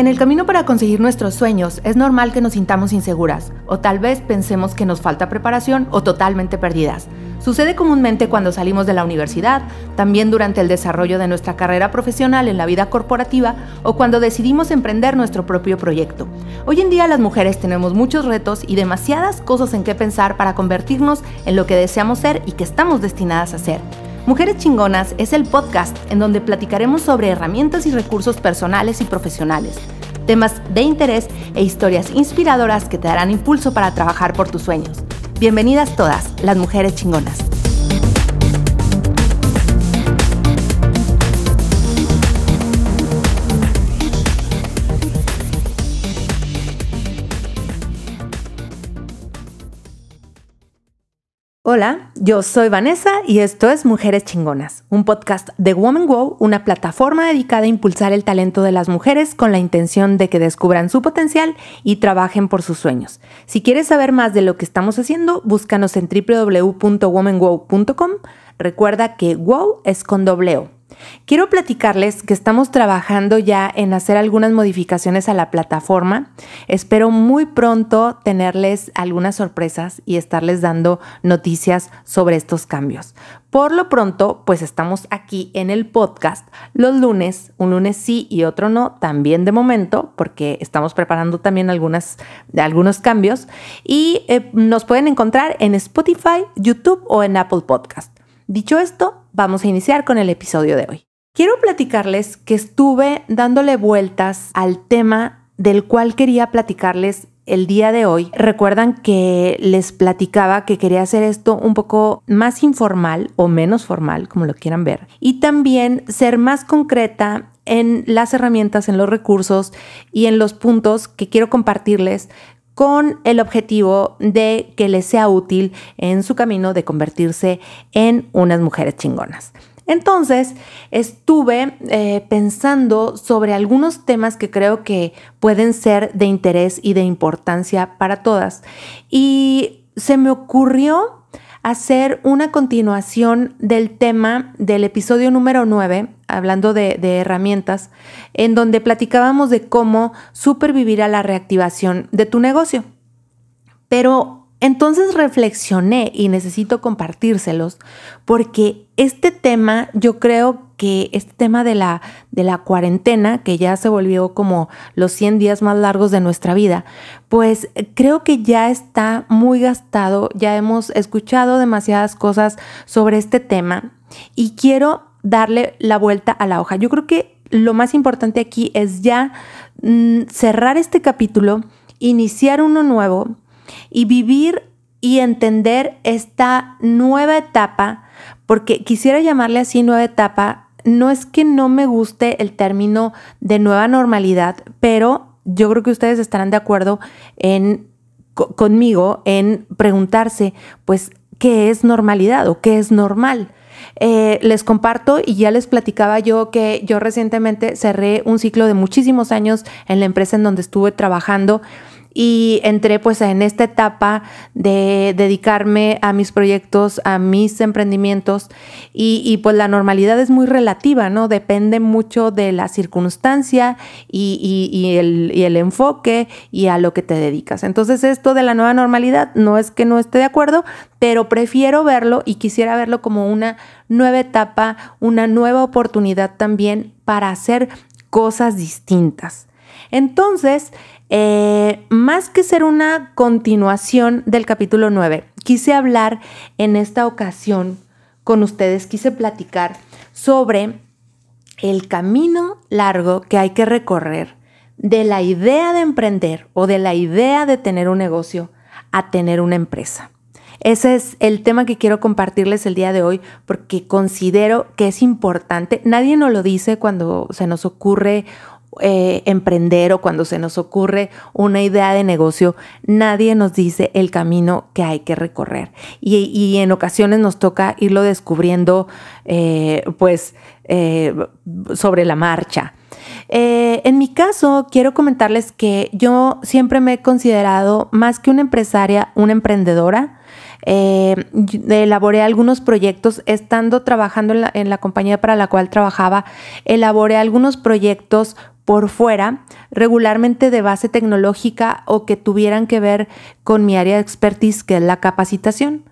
En el camino para conseguir nuestros sueños es normal que nos sintamos inseguras o tal vez pensemos que nos falta preparación o totalmente perdidas. Sucede comúnmente cuando salimos de la universidad, también durante el desarrollo de nuestra carrera profesional en la vida corporativa o cuando decidimos emprender nuestro propio proyecto. Hoy en día las mujeres tenemos muchos retos y demasiadas cosas en qué pensar para convertirnos en lo que deseamos ser y que estamos destinadas a ser. Mujeres Chingonas es el podcast en donde platicaremos sobre herramientas y recursos personales y profesionales, temas de interés e historias inspiradoras que te darán impulso para trabajar por tus sueños. Bienvenidas todas, las mujeres chingonas. Hola, yo soy Vanessa y esto es Mujeres Chingonas, un podcast de Woman Wow, una plataforma dedicada a impulsar el talento de las mujeres con la intención de que descubran su potencial y trabajen por sus sueños. Si quieres saber más de lo que estamos haciendo, búscanos en www.womanwow.com. Recuerda que Wow es con doble O. Quiero platicarles que estamos trabajando ya en hacer algunas modificaciones a la plataforma. Espero muy pronto tenerles algunas sorpresas y estarles dando noticias sobre estos cambios. Por lo pronto, pues estamos aquí en el podcast los lunes, un lunes sí y otro no, también de momento, porque estamos preparando también algunos cambios. Y eh, nos pueden encontrar en Spotify, YouTube o en Apple Podcast. Dicho esto, vamos a iniciar con el episodio de hoy. Quiero platicarles que estuve dándole vueltas al tema del cual quería platicarles el día de hoy. Recuerdan que les platicaba que quería hacer esto un poco más informal o menos formal, como lo quieran ver, y también ser más concreta en las herramientas, en los recursos y en los puntos que quiero compartirles con el objetivo de que les sea útil en su camino de convertirse en unas mujeres chingonas. Entonces, estuve eh, pensando sobre algunos temas que creo que pueden ser de interés y de importancia para todas. Y se me ocurrió hacer una continuación del tema del episodio número 9, hablando de, herramientas, en donde platicábamos de cómo supervivir a la reactivación de tu negocio. Pero entonces reflexioné y necesito compartírselos porque este tema, yo creo que este tema de la, de la cuarentena, que ya se volvió como los 100 días más largos de nuestra vida, pues creo que ya está muy gastado, ya hemos escuchado demasiadas cosas sobre este tema y quiero darle la vuelta a la hoja. Yo creo que lo más importante aquí es ya mm, cerrar este capítulo, iniciar uno nuevo y vivir y entender esta nueva etapa, porque quisiera llamarle así nueva etapa, no es que no me guste el término de nueva normalidad, pero yo creo que ustedes estarán de acuerdo en conmigo en preguntarse, pues, ¿qué es normalidad o qué es normal? Eh, les comparto y ya les platicaba yo que yo recientemente cerré un ciclo de muchísimos años en la empresa en donde estuve trabajando y entré pues en esta etapa de dedicarme a mis proyectos, a mis emprendimientos y, pues la normalidad es muy relativa, ¿no? Depende mucho de la circunstancia y, el, y el enfoque y a lo que te dedicas. Entonces esto de la nueva normalidad no es que no esté de acuerdo, pero prefiero verlo y quisiera verlo como una nueva etapa, una nueva oportunidad también para hacer cosas distintas. Entonces, eh, más que ser una continuación del capítulo 9, quise hablar en esta ocasión con ustedes, quise platicar sobre el camino largo que hay que recorrer de la idea de emprender o de la idea de tener un negocio a tener una empresa. Ese es el tema que quiero compartirles el día de hoy porque considero que es importante. Nadie nos lo dice cuando se nos ocurre eh, emprender o cuando se nos ocurre una idea de negocio, nadie nos dice el camino que hay que recorrer. Y, en ocasiones nos toca irlo descubriendo eh, pues eh, sobre la marcha. en mi caso, quiero comentarles que yo siempre me he considerado más que una empresaria, una emprendedora. elaboré algunos proyectos, estando trabajando en la compañía para la cual trabajaba, elaboré algunos proyectos por fuera, regularmente de base tecnológica o que tuvieran que ver con mi área de expertise, que es la capacitación.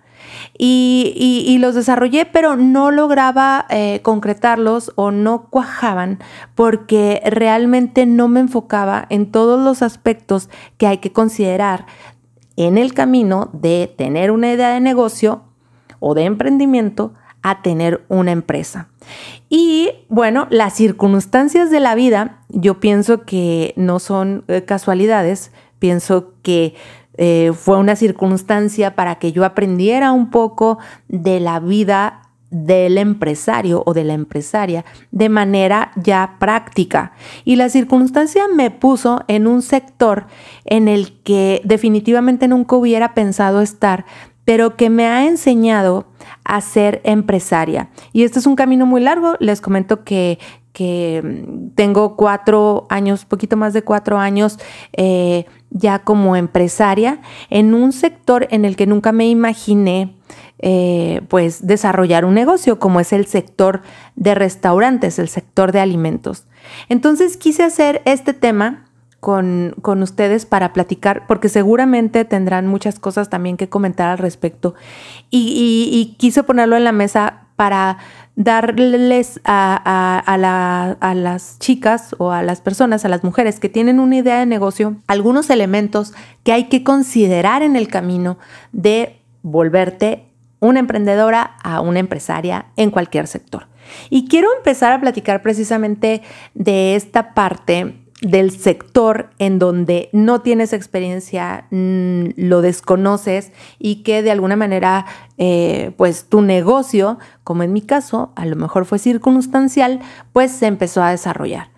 Y, los desarrollé, pero no lograba eh, concretarlos o no cuajaban porque realmente no me enfocaba en todos los aspectos que hay que considerar en el camino de tener una idea de negocio o de emprendimiento a tener una empresa. Y bueno, las circunstancias de la vida, yo pienso que no son eh, casualidades, pienso que eh, fue una circunstancia para que yo aprendiera un poco de la vida del empresario o de la empresaria de manera ya práctica. Y la circunstancia me puso en un sector en el que definitivamente nunca hubiera pensado estar, pero que me ha enseñado a ser empresaria. Y este es un camino muy largo. Les comento que, tengo cuatro años, poquito más de cuatro años. Eh, ya como empresaria en un sector en el que nunca me imaginé eh, pues desarrollar un negocio como es el sector de restaurantes, el sector de alimentos. Entonces quise hacer este tema con, ustedes para platicar, porque seguramente tendrán muchas cosas también que comentar al respecto. Y, y quise ponerlo en la mesa para darles a, las chicas o a las personas, a las mujeres que tienen una idea de negocio, algunos elementos que hay que considerar en el camino de volverte una emprendedora a una empresaria en cualquier sector. Y quiero empezar a platicar precisamente de esta parte del sector en donde no tienes experiencia, mm, lo desconoces y que de alguna manera, eh, pues tu negocio, como en mi caso, a lo mejor fue circunstancial, pues se empezó a desarrollar.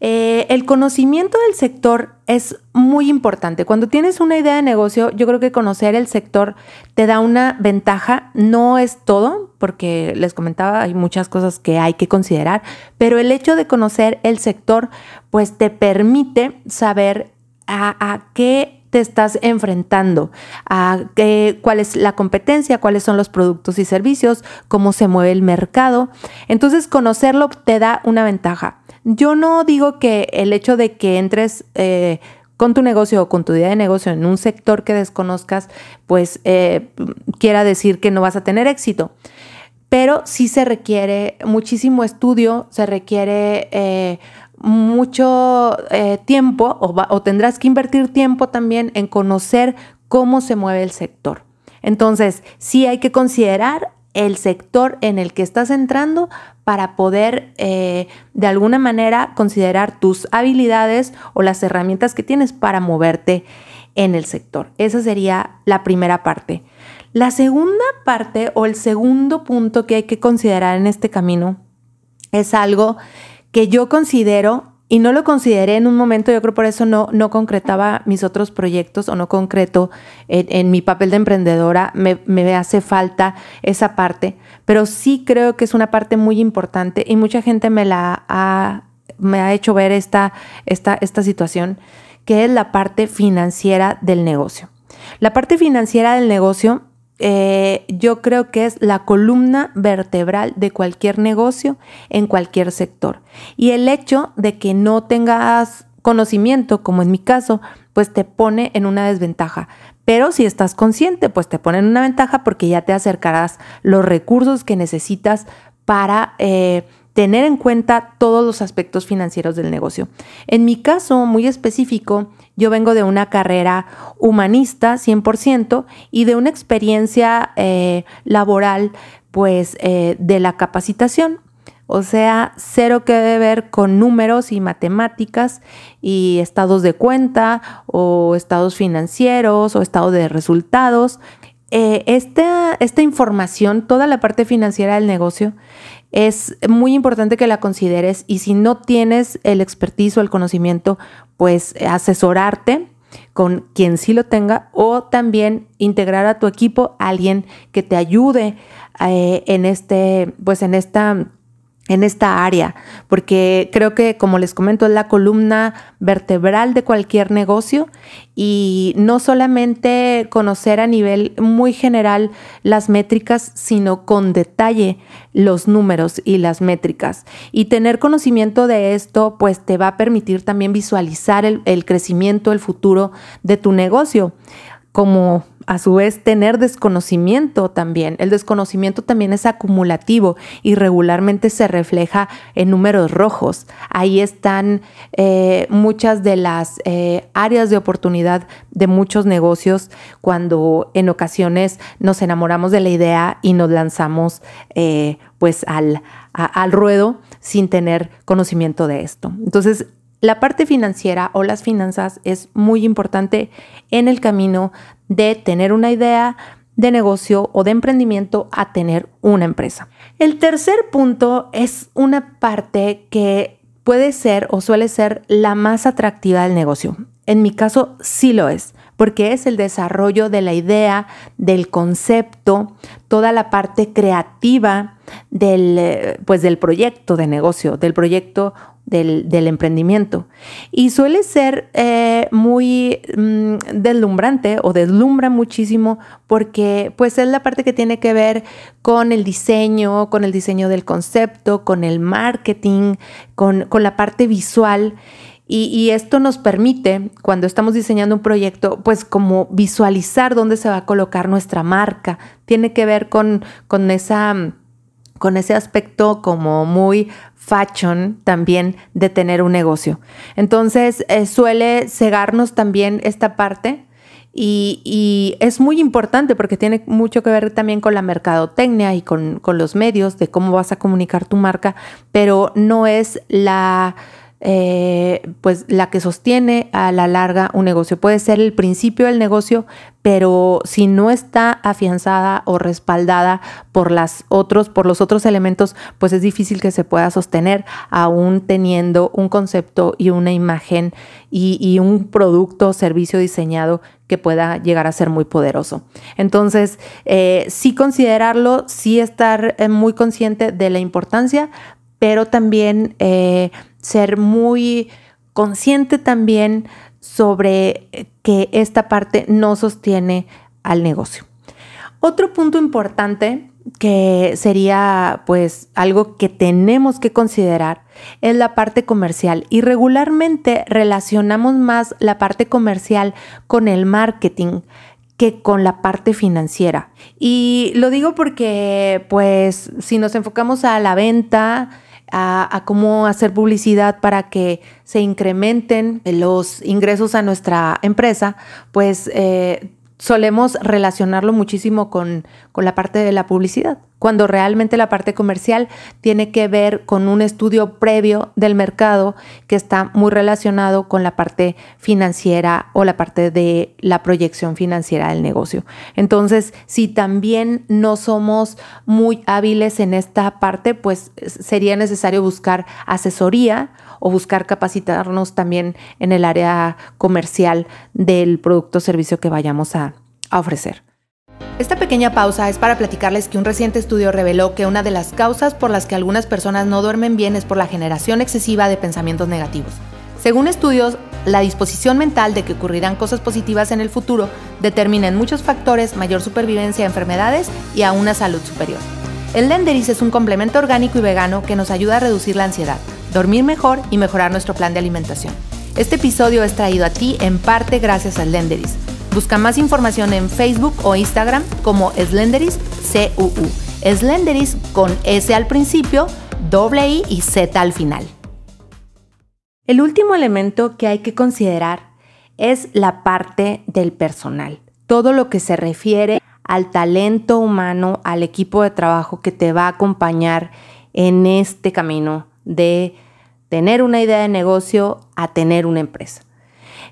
Eh, el conocimiento del sector es muy importante. Cuando tienes una idea de negocio, yo creo que conocer el sector te da una ventaja. No es todo, porque les comentaba, hay muchas cosas que hay que considerar, pero el hecho de conocer el sector, pues te permite saber a, qué te estás enfrentando, a qué, cuál es la competencia, cuáles son los productos y servicios, cómo se mueve el mercado. Entonces, conocerlo te da una ventaja. Yo no digo que el hecho de que entres eh, con tu negocio o con tu idea de negocio en un sector que desconozcas, pues eh, quiera decir que no vas a tener éxito. Pero sí se requiere muchísimo estudio, se requiere eh, mucho tiempo o tendrás que invertir tiempo también en conocer cómo se mueve el sector. Entonces, sí hay que considerar el sector en el que estás entrando para poder eh, de alguna manera considerar tus habilidades o las herramientas que tienes para moverte en el sector. Esa sería la primera parte. La segunda parte o el segundo punto que hay que considerar en este camino es algo que yo considero y no lo consideré en un momento, yo creo por eso no, no concretaba mis otros proyectos o no concreto en, mi papel de emprendedora, me, me, hace falta esa parte, pero sí creo que es una parte muy importante y mucha gente me la ha, me ha hecho ver esta, esta, esta situación, que es la parte financiera del negocio. La parte financiera del negocio eh, yo creo que es la columna vertebral de cualquier negocio en cualquier sector. Y el hecho de que no tengas conocimiento, como en mi caso, pues te pone en una desventaja. Pero si estás consciente, pues te pone en una ventaja porque ya te acercarás los recursos que necesitas para eh, tener en cuenta todos los aspectos financieros del negocio. En mi caso muy específico, yo vengo de una carrera humanista 100% y de una experiencia eh, laboral pues eh, de la capacitación. O sea, cero que ver con números y matemáticas y estados de cuenta o estados financieros o estado de resultados. Eh, esta, esta información, toda la parte financiera del negocio, es muy importante que la consideres y si no tienes el expertise o el conocimiento, pues asesorarte con quien sí lo tenga o también integrar a tu equipo a alguien que te ayude eh, en este, pues en esta en esta área, porque creo que, como les comento, es la columna vertebral de cualquier negocio y no solamente conocer a nivel muy general las métricas, sino con detalle los números y las métricas. Y tener conocimiento de esto, pues te va a permitir también visualizar el, el crecimiento, el futuro de tu negocio. Como a su vez tener desconocimiento también. El desconocimiento también es acumulativo y regularmente se refleja en números rojos. Ahí están eh, muchas de las eh, áreas de oportunidad de muchos negocios cuando en ocasiones nos enamoramos de la idea y nos lanzamos eh, pues al, al ruedo sin tener conocimiento de esto. Entonces, la parte financiera o las finanzas es muy importante en el camino de tener una idea de negocio o de emprendimiento a tener una empresa. El tercer punto es una parte que puede ser o suele ser la más atractiva del negocio. En mi caso sí lo es, porque es el desarrollo de la idea, del concepto, toda la parte creativa del, eh, pues, del proyecto de negocio, del proyecto del, emprendimiento. Y suele ser eh, muy mm, deslumbrante o deslumbra muchísimo porque pues es la parte que tiene que ver con el diseño, con el diseño del concepto, con el marketing, con, la parte visual. Y, esto nos permite, cuando estamos diseñando un proyecto, pues como visualizar dónde se va a colocar nuestra marca. Tiene que ver con, con esa con ese aspecto como muy fashion también de tener un negocio. Entonces eh, suele cegarnos también esta parte y, es muy importante porque tiene mucho que ver también con la mercadotecnia y con, con los medios de cómo vas a comunicar tu marca, pero no es la eh, pues la que sostiene a la larga un negocio. Puede ser el principio del negocio, pero si no está afianzada o respaldada por las otros, por los otros elementos, pues es difícil que se pueda sostener, aún teniendo un concepto y una imagen y, un producto o servicio diseñado que pueda llegar a ser muy poderoso. Entonces, eh, sí considerarlo, sí estar eh, muy consciente de la importancia, pero también ser muy consciente también sobre que esta parte no sostiene al negocio. Otro punto importante que sería pues algo que tenemos que considerar es la parte comercial y regularmente relacionamos más la parte comercial con el marketing que con la parte financiera. Y lo digo porque pues si nos enfocamos a la venta, a, cómo hacer publicidad para que se incrementen los ingresos a nuestra empresa, pues eh, solemos relacionarlo muchísimo con, con, la parte de la publicidad, cuando realmente la parte comercial tiene que ver con un estudio previo del mercado que está muy relacionado con la parte financiera o la parte de la proyección financiera del negocio. Entonces, si también no somos muy hábiles en esta parte, pues sería necesario buscar asesoría o buscar capacitarnos también en el área comercial del producto o servicio que vayamos a, ofrecer. Esta pequeña pausa es para platicarles que un reciente estudio reveló que una de las causas por las que algunas personas no duermen bien es por la generación excesiva de pensamientos negativos. Según estudios, la disposición mental de que ocurrirán cosas positivas en el futuro determina en muchos factores mayor supervivencia a enfermedades y a una salud superior. El Lenderis es un complemento orgánico y vegano que nos ayuda a reducir la ansiedad dormir mejor y mejorar nuestro plan de alimentación. Este episodio es traído a ti en parte gracias a Slenderis. Busca más información en Facebook o Instagram como Slenderis CUU. Slenderis con S al principio, doble I y Z al final. El último elemento que hay que considerar es la parte del personal. Todo lo que se refiere al talento humano, al equipo de trabajo que te va a acompañar en este camino de tener una idea de negocio a tener una empresa.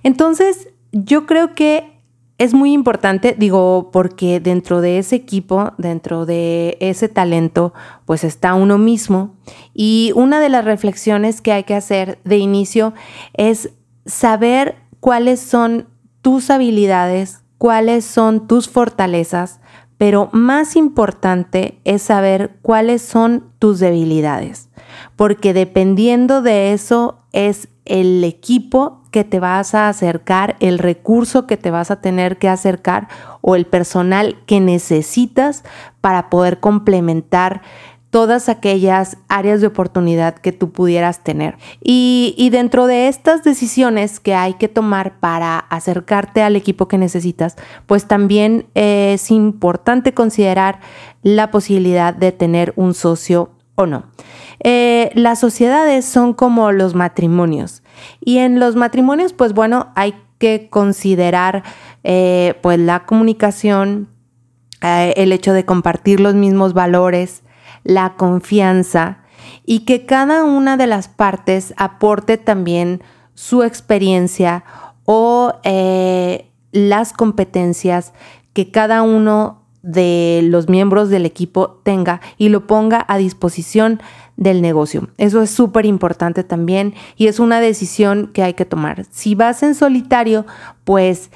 Entonces, yo creo que es muy importante, digo, porque dentro de ese equipo, dentro de ese talento, pues está uno mismo. Y una de las reflexiones que hay que hacer de inicio es saber cuáles son tus habilidades, cuáles son tus fortalezas, pero más importante es saber cuáles son tus debilidades. porque dependiendo de eso es el equipo que te vas a acercar, el recurso que te vas a tener que acercar o el personal que necesitas para poder complementar todas aquellas áreas de oportunidad que tú pudieras tener. Y, dentro de estas decisiones que hay que tomar para acercarte al equipo que necesitas, pues también es importante considerar la posibilidad de tener un socio o no. Eh, las sociedades son como los matrimonios. Y en los matrimonios pues bueno hay que considerar eh, pues la comunicación, eh, el hecho de compartir los mismos valores, la confianza y que cada una de las partes aporte también su experiencia o las competencias que cada uno de los miembros del equipo tenga y lo ponga a disposición del negocio. Eso es súper importante también y es una decisión que hay que tomar. Si vas en solitario, pues,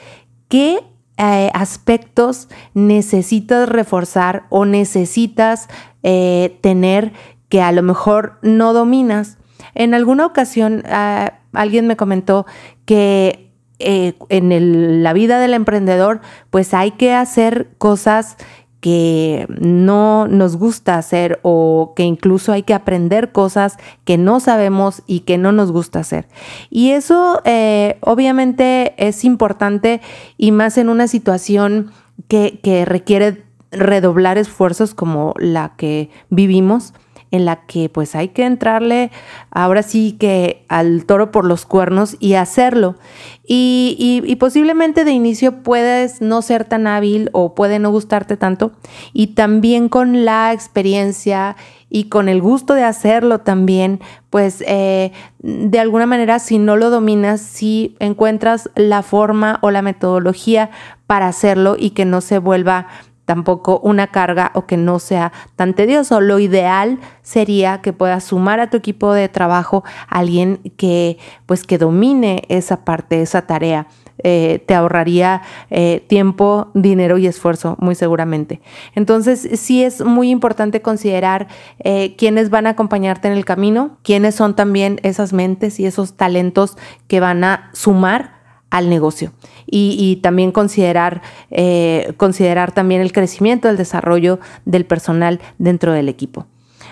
¿qué eh, aspectos necesitas reforzar o necesitas eh, tener que a lo mejor no dominas. En alguna ocasión ah, alguien me comentó que eh, en la vida del emprendedor pues hay que hacer cosas que no nos gusta hacer o que incluso hay que aprender cosas que no sabemos y que no nos gusta hacer. Y eso eh, obviamente es importante y más en una situación que, que requiere redoblar esfuerzos como la que vivimos en la que pues hay que entrarle ahora sí que al toro por los cuernos y hacerlo. Y, posiblemente de inicio puedes no ser tan hábil o puede no gustarte tanto. Y también con la experiencia y con el gusto de hacerlo también, pues eh, de alguna manera si no lo dominas, si encuentras la forma o la metodología para hacerlo y que no se vuelva tampoco una carga o que no sea tan tedioso. Lo ideal sería que puedas sumar a tu equipo de trabajo a alguien que pues que domine esa parte, esa tarea. Eh, te ahorraría eh, tiempo, dinero y esfuerzo, muy seguramente. Entonces, sí es muy importante considerar eh, quiénes van a acompañarte en el camino, quiénes son también esas mentes y esos talentos que van a sumar al negocio y, también considerar, eh, considerar también el crecimiento, el desarrollo del personal dentro del equipo.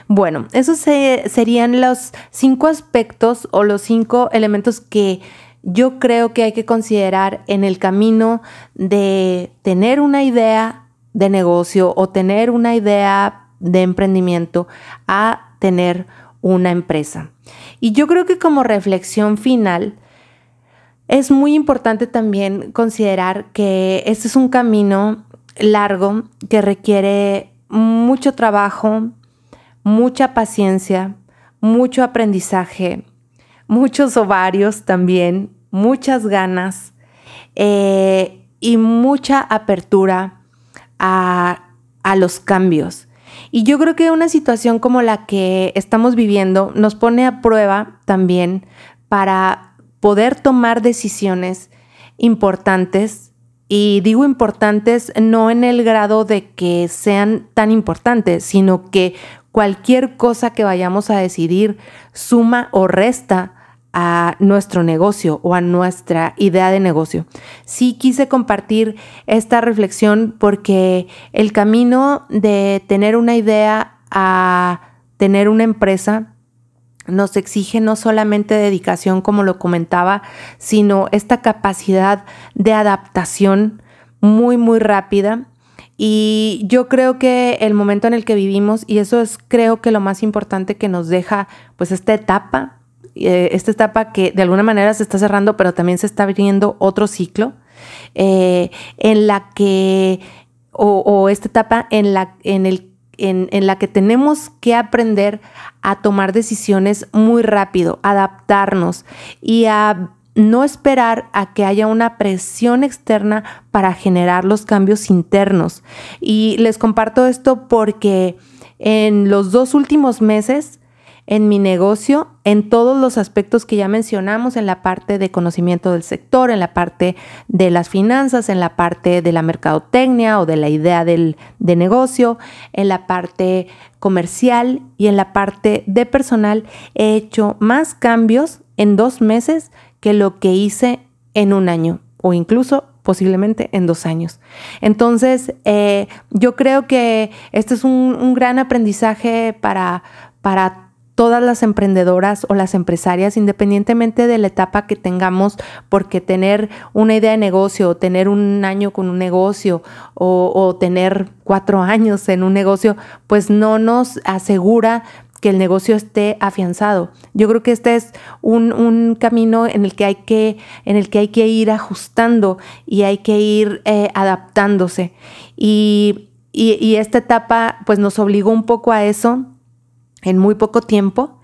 Bueno, esos serían los cinco aspectos o los cinco elementos que yo creo que hay que considerar en el camino de tener una idea de negocio o tener una idea de emprendimiento a tener una empresa. Y yo creo que como reflexión final, es muy importante también considerar que este es un camino largo que requiere mucho trabajo, mucha paciencia, mucho aprendizaje, muchos ovarios también, muchas ganas eh, y mucha apertura a, a los cambios. Y yo creo que una situación como la que estamos viviendo nos pone a prueba también para poder tomar decisiones importantes. Y digo importantes no en el grado de que sean tan importantes, sino que cualquier cosa que vayamos a decidir suma o resta a nuestro negocio o a nuestra idea de negocio. Sí quise compartir esta reflexión porque el camino de tener una idea a tener una empresa nos exige no solamente dedicación, como lo comentaba, sino esta capacidad de adaptación muy, muy rápida. Y yo creo que el momento en el que vivimos, y eso es creo que lo más importante que nos deja pues esta etapa, eh, esta etapa que de alguna manera se está cerrando, pero también se está abriendo otro ciclo, eh, en la que, o, o, esta etapa en la, en el en, la que tenemos que aprender a tomar decisiones muy rápido, adaptarnos y a no esperar a que haya una presión externa para generar los cambios internos. Y les comparto esto porque en los dos últimos meses en mi negocio en todos los aspectos que ya mencionamos, en la parte de conocimiento del sector, en la parte de las finanzas, en la parte de la mercadotecnia o de la idea del, de negocio, en la parte comercial y en la parte de personal. He hecho más cambios en dos meses que lo que hice en un año o incluso posiblemente en dos años. Entonces, eh, yo creo que este es un, un gran aprendizaje para, para todas las emprendedoras o las empresarias, independientemente de la etapa que tengamos, porque tener una idea de negocio, o tener un año con un negocio o, tener cuatro años en un negocio, pues no nos asegura que el negocio esté afianzado. Yo creo que este es un, camino en el que hay que, en el que hay que ir ajustando y hay que ir eh, adaptándose. Y, y esta etapa pues nos obligó un poco a eso, en muy poco tiempo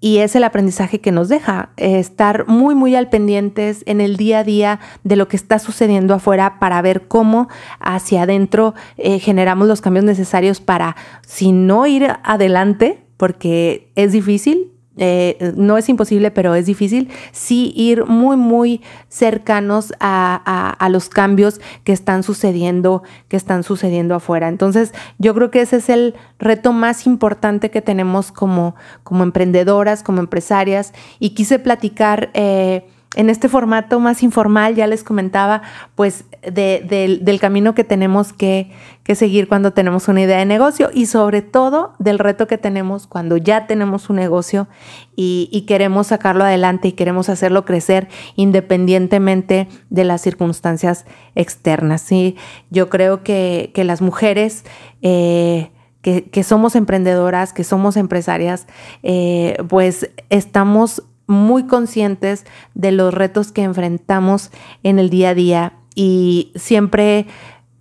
y es el aprendizaje que nos deja, eh, estar muy, muy al pendientes en el día a día de lo que está sucediendo afuera para ver cómo hacia adentro eh, generamos los cambios necesarios para, si no ir adelante, porque es difícil, eh, no es imposible, pero es difícil, sí ir muy, muy cercanos a, a, los cambios que están sucediendo, que están sucediendo afuera. Entonces, yo creo que ese es el reto más importante que tenemos como, como emprendedoras, como empresarias, y quise platicar. Eh, en este formato más informal, ya les comentaba, pues del camino que tenemos que, seguir cuando tenemos una idea de negocio y sobre todo del reto que tenemos cuando ya tenemos un negocio y, queremos sacarlo adelante y queremos hacerlo crecer independientemente de las circunstancias externas. ¿sí? Yo creo que, las mujeres... Eh, que, somos emprendedoras, que somos empresarias, eh, pues estamos muy conscientes de los retos que enfrentamos en el día a día y siempre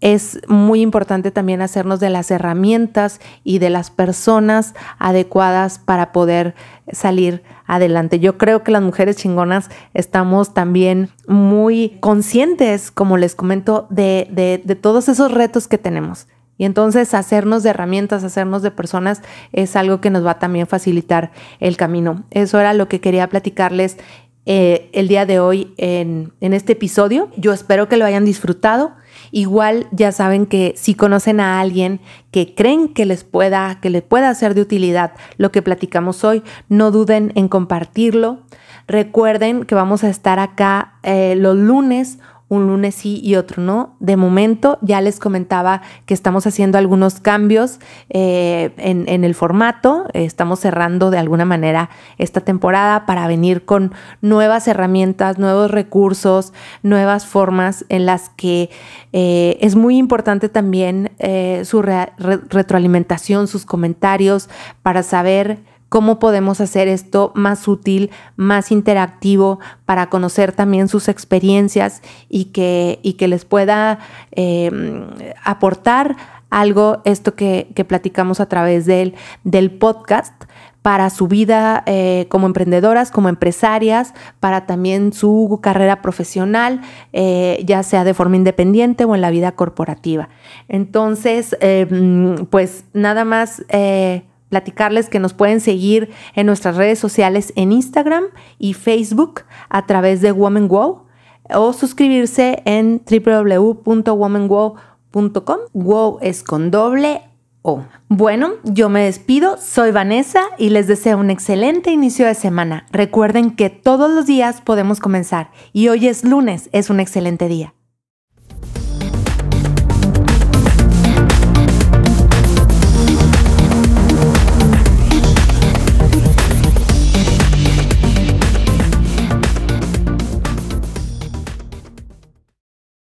es muy importante también hacernos de las herramientas y de las personas adecuadas para poder salir adelante. Yo creo que las mujeres chingonas estamos también muy conscientes, como les comento, de, de, de todos esos retos que tenemos. Y entonces hacernos de herramientas, hacernos de personas es algo que nos va a también facilitar el camino. Eso era lo que quería platicarles eh, el día de hoy en, en este episodio. Yo espero que lo hayan disfrutado. Igual ya saben que si conocen a alguien que creen que les pueda, que les pueda ser de utilidad lo que platicamos hoy, no duden en compartirlo. Recuerden que vamos a estar acá eh, los lunes un lunes sí y otro no. De momento ya les comentaba que estamos haciendo algunos cambios eh, en, el formato. Estamos cerrando de alguna manera esta temporada para venir con nuevas herramientas, nuevos recursos, nuevas formas en las que eh, es muy importante también eh, su retroalimentación, sus comentarios para saber cómo podemos hacer esto más útil, más interactivo para conocer también sus experiencias y que, y que les pueda em, aportar algo, esto que, platicamos a través del, del podcast para su vida eh, como emprendedoras, como empresarias, para también su carrera profesional, eh, ya sea de forma independiente o en la vida corporativa. Entonces, em, pues nada más eh, platicarles que nos pueden seguir en nuestras redes sociales en Instagram y Facebook a través de Woman Wow o suscribirse en www.womanwow.com. Wow es con doble O. Bueno, yo me despido, soy Vanessa y les deseo un excelente inicio de semana. Recuerden que todos los días podemos comenzar y hoy es lunes, es un excelente día.